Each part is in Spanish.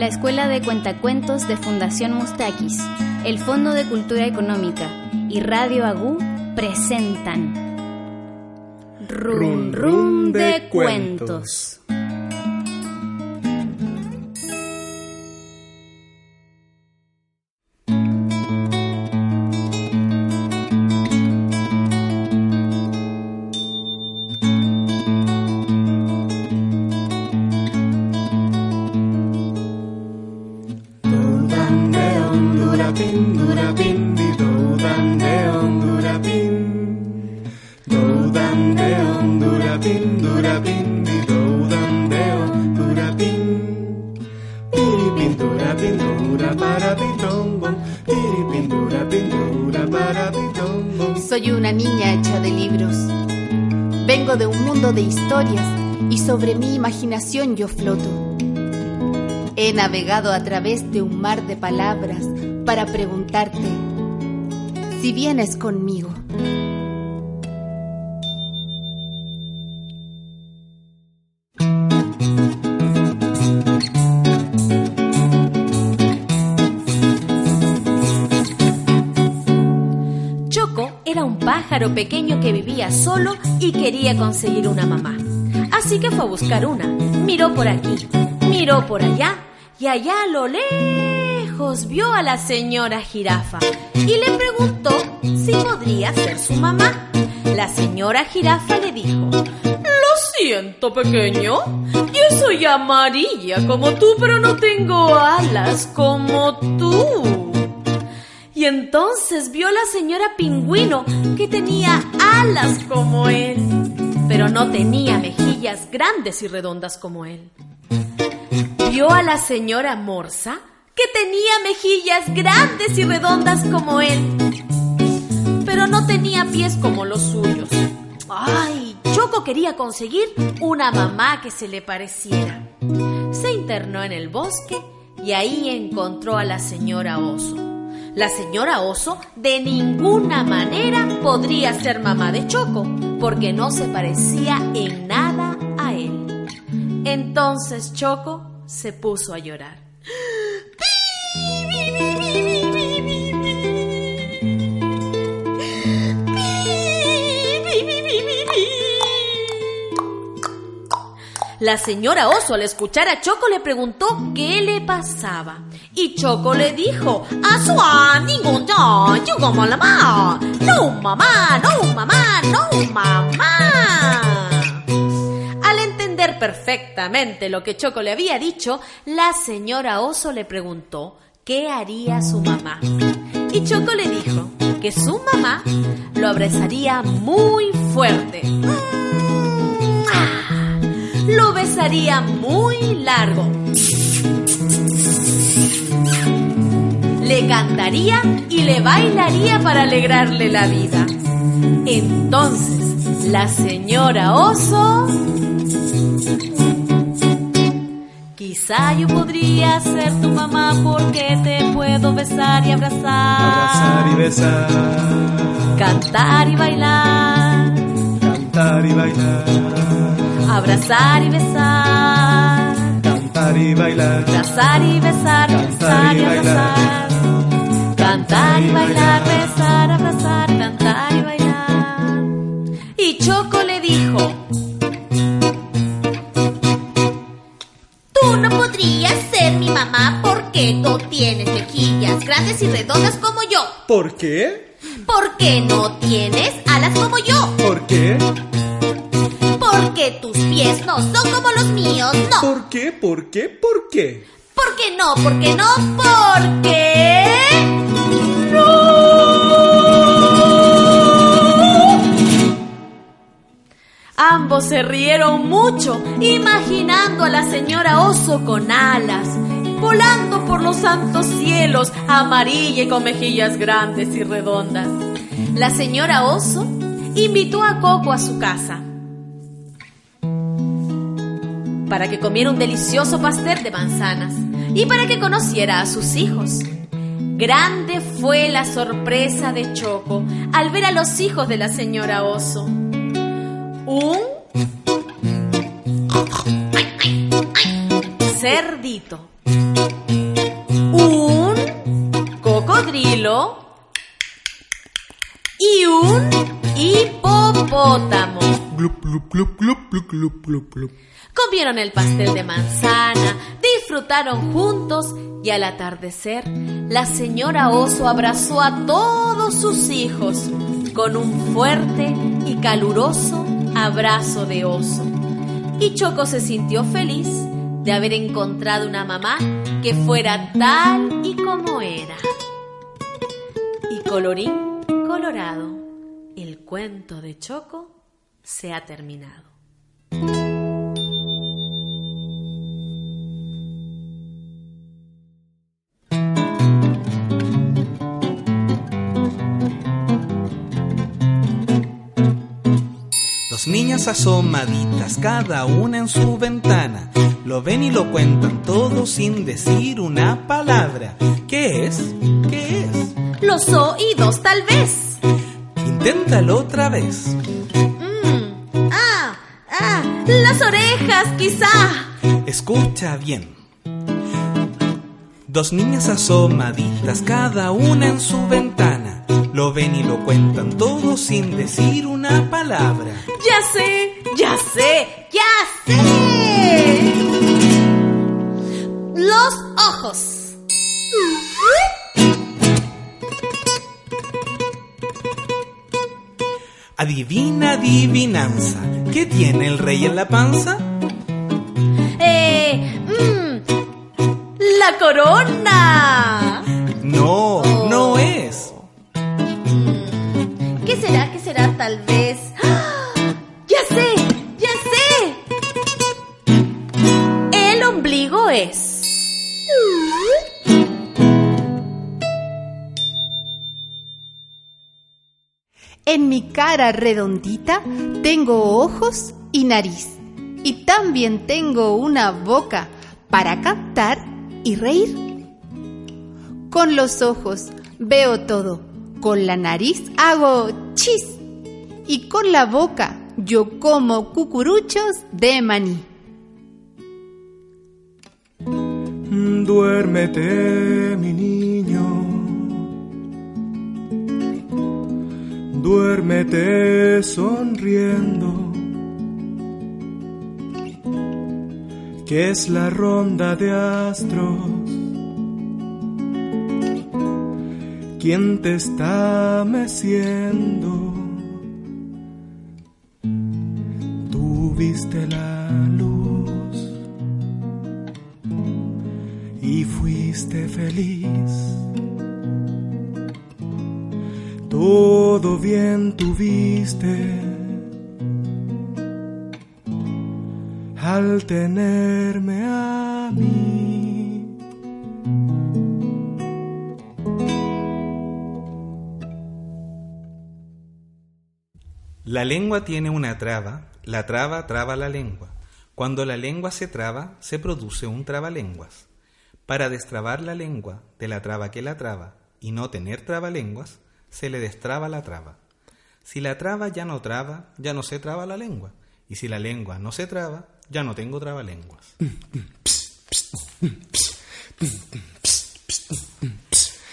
La Escuela de Cuentacuentos de Fundación Mustakis, el Fondo de Cultura Económica y Radio Agú presentan Rum Rum de Cuentos. Soy una niña hecha de libros. Vengo de un mundo de historias y sobre mi imaginación yo floto. He navegado a través de un mar de palabras para preguntarte si vienes conmigo. Pájaro pequeño que vivía solo y quería conseguir una mamá. Así que fue a buscar una. Miró por aquí, miró por allá y allá a lo lejos vio a la señora jirafa y le preguntó si podría ser su mamá. La señora jirafa le dijo, lo siento pequeño, yo soy amarilla como tú, pero no tengo alas como tú. Y entonces vio la señora pingüino que tenía alas como él, pero no tenía mejillas grandes y redondas como él. Vio a la señora morsa que tenía mejillas grandes y redondas como él, pero no tenía pies como los suyos. ¡Ay! Choco quería conseguir una mamá que se le pareciera. Se internó en el bosque y ahí encontró a la señora oso. La señora oso de ninguna manera podría ser mamá de Choco, porque no se parecía en nada a él. Entonces Choco se puso a llorar. La señora Oso al escuchar a Choco le preguntó qué le pasaba. Y Choco le dijo, ¡Asua, ningún yo, yo como la mamá! ¡No, mamá, no, mamá, no, mamá! Al entender perfectamente lo que Choco le había dicho, la señora Oso le preguntó qué haría su mamá. Y Choco le dijo que su mamá lo abrazaría muy fuerte. Lo besaría muy largo. Le cantaría y le bailaría para alegrarle la vida. Entonces, la señora oso Quizá yo podría ser tu mamá porque te puedo besar y abrazar. Abrazar y besar, Cantar y bailar. cantar y bailar, Abrazar y besar. cantar y bailar. Abrazar y besar. Besar y abrazar. Cantar y bailar. Besar, abrazar. Cantar y bailar. Y Choco le dijo. Tú no podrías ser mi mamá porque no tienes mejillas grandes y redondas como yo. ¿Por qué? Porque no tienes alas como yo. ¿Por qué? Porque tus pies no son como los míos. No. ¿Por qué? ¿Por qué? ¿Por qué? ¿Por qué no? ¿Por qué no? Porque... Se rieron mucho, imaginando a la señora oso con alas, volando por los santos cielos, amarilla y con mejillas grandes y redondas. La señora oso invitó a Coco a su casa para que comiera un delicioso pastel de manzanas y para que conociera a sus hijos. Grande fue la sorpresa de Choco al ver a los hijos de la señora Oso. Un cerdito, un cocodrilo y un hipopótamo. Glup, glup, glup. Comieron el pastel de manzana, disfrutaron juntos y al atardecer la señora oso abrazó a todos sus hijos con un fuerte y caluroso abrazo de oso. Y Choco se sintió feliz de haber encontrado una mamá que fuera tal y como era. Y colorín colorado, el cuento de Choco se ha terminado. Dos niñas asomaditas, cada una en su ventana, lo ven y lo cuentan todo sin decir una palabra. ¿Qué es? ¿Qué es? Los oídos, tal vez. Inténtalo otra vez. Mm, ah, ah, las orejas, quizá. Escucha bien. Dos niñas asomaditas, cada una en su ventana, lo ven y lo cuentan todo sin decir una palabra. Ya sé, ya sé, ya sé. Los ojos. Adivina, adivinanza, ¿qué tiene el rey en la panza? Eh, mm, la corona. Es. En mi cara redondita tengo ojos y nariz. Y también tengo una boca para cantar y reír. Con los ojos veo todo. Con la nariz hago chis. Y con la boca yo como cucuruchos de maní. Duérmete, mi niño. Duérmete sonriendo. Que es la ronda de astros. quien te está meciendo. Tú viste la luz fuiste feliz. Todo bien tuviste al tenerme a mí. La lengua tiene una traba, la traba traba la lengua. Cuando la lengua se traba, se produce un trabalenguas. Para destrabar la lengua de la traba que la traba y no tener trabalenguas, se le destraba la traba. Si la traba ya no traba, ya no se traba la lengua. Y si la lengua no se traba, ya no tengo trabalenguas.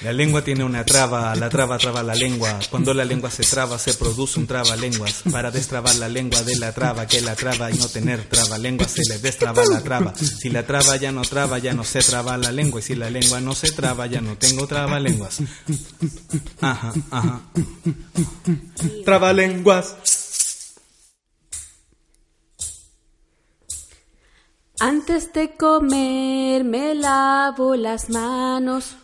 La lengua tiene una traba, la traba traba la lengua. Cuando la lengua se traba, se produce un trabalenguas. Para destrabar la lengua de la traba, que la traba y no tener trabalenguas, se le destraba la traba. Si la traba ya no traba, ya no se traba la lengua. Y si la lengua no se traba, ya no tengo trabalenguas. Ajá, ajá. Trabalenguas. Antes de comer me lavo las manos.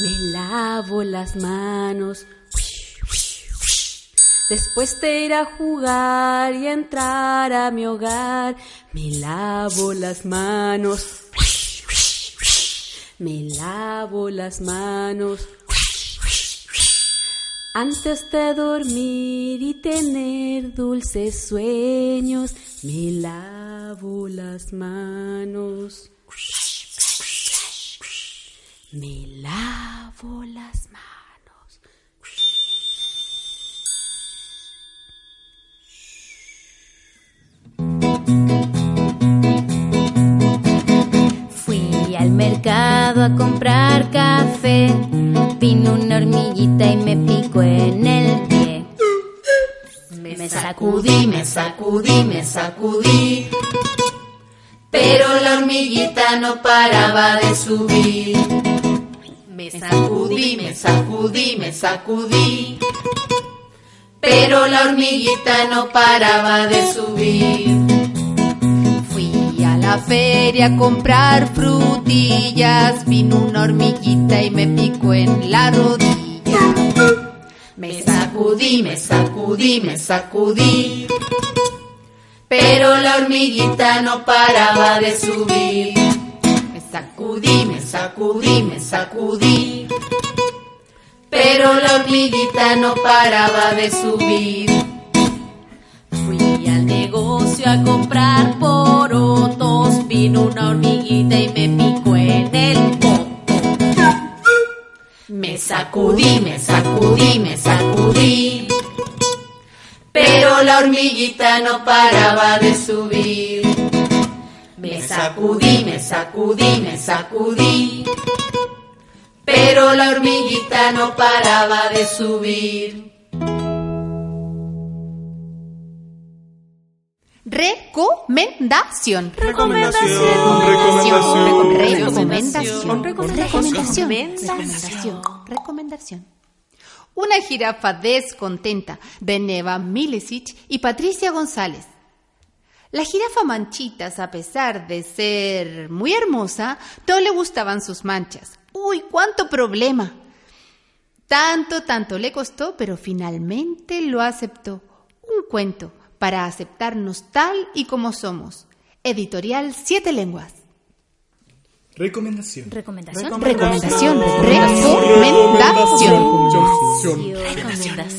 Me lavo las manos. Después de ir a jugar y entrar a mi hogar, me lavo las manos. Me lavo las manos. Antes de dormir y tener dulces sueños, me lavo las manos. Me lavo las manos. Fui al mercado a comprar café. Vino una hormiguita y me picó en el pie. Me sacudí, me sacudí, me sacudí. Pero la hormiguita no paraba de subir. Me sacudí, me sacudí, me sacudí. Pero la hormiguita no paraba de subir. Fui a la feria a comprar frutillas. Vino una hormiguita y me picó en la rodilla. Me sacudí, me sacudí, me sacudí. Pero la hormiguita no paraba de subir. Sacudí, me sacudí, me sacudí. Pero la hormiguita no paraba de subir. Fui al negocio a comprar porotos. Vino una hormiguita y me picó en el poto. Me sacudí, me sacudí, me sacudí. Pero la hormiguita no paraba de subir. Sacudí, me sacudí, me sacudí. Pero la hormiguita no paraba de subir. Recomendación. Recomendación. Recomendación. Recomendación. Recomendación. Recomendación. Recomendación. Una jirafa descontenta de Neva Milicic y Patricia González. La jirafa Manchitas, a pesar de ser muy hermosa, no le gustaban sus manchas. ¡Uy, cuánto problema! Tanto, tanto le costó, pero finalmente lo aceptó. Un cuento para aceptarnos tal y como somos. Editorial Siete Lenguas. Recomendación. Recomendación. Recomendación. Recomendación. Recomendación.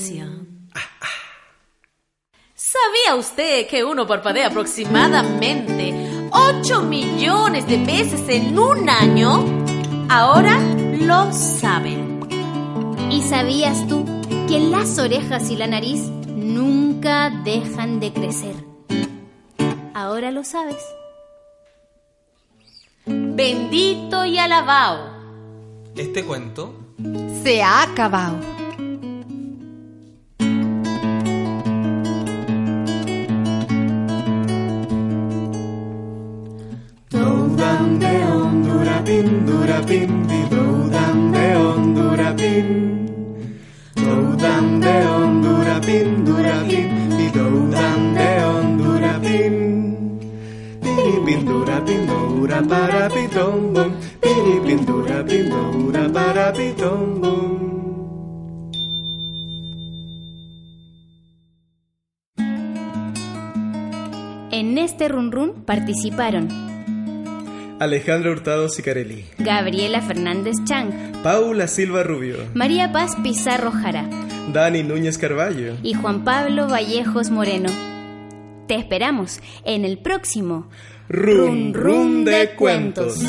¿Sabía usted que uno parpadea aproximadamente 8 millones de veces en un año? Ahora lo saben. ¿Y sabías tú que las orejas y la nariz nunca dejan de crecer? Ahora lo sabes. Bendito y alabado. Este cuento Se ha acabado. De de de para para. En este run run participaron Alejandra Hurtado Sicarelli. Gabriela Fernández Chang, Paula Silva Rubio. María Paz Pizarro Jara Dani Núñez Carballo. y Juan Pablo Vallejos Moreno. Te esperamos en el próximo Rum Rum de Cuentos.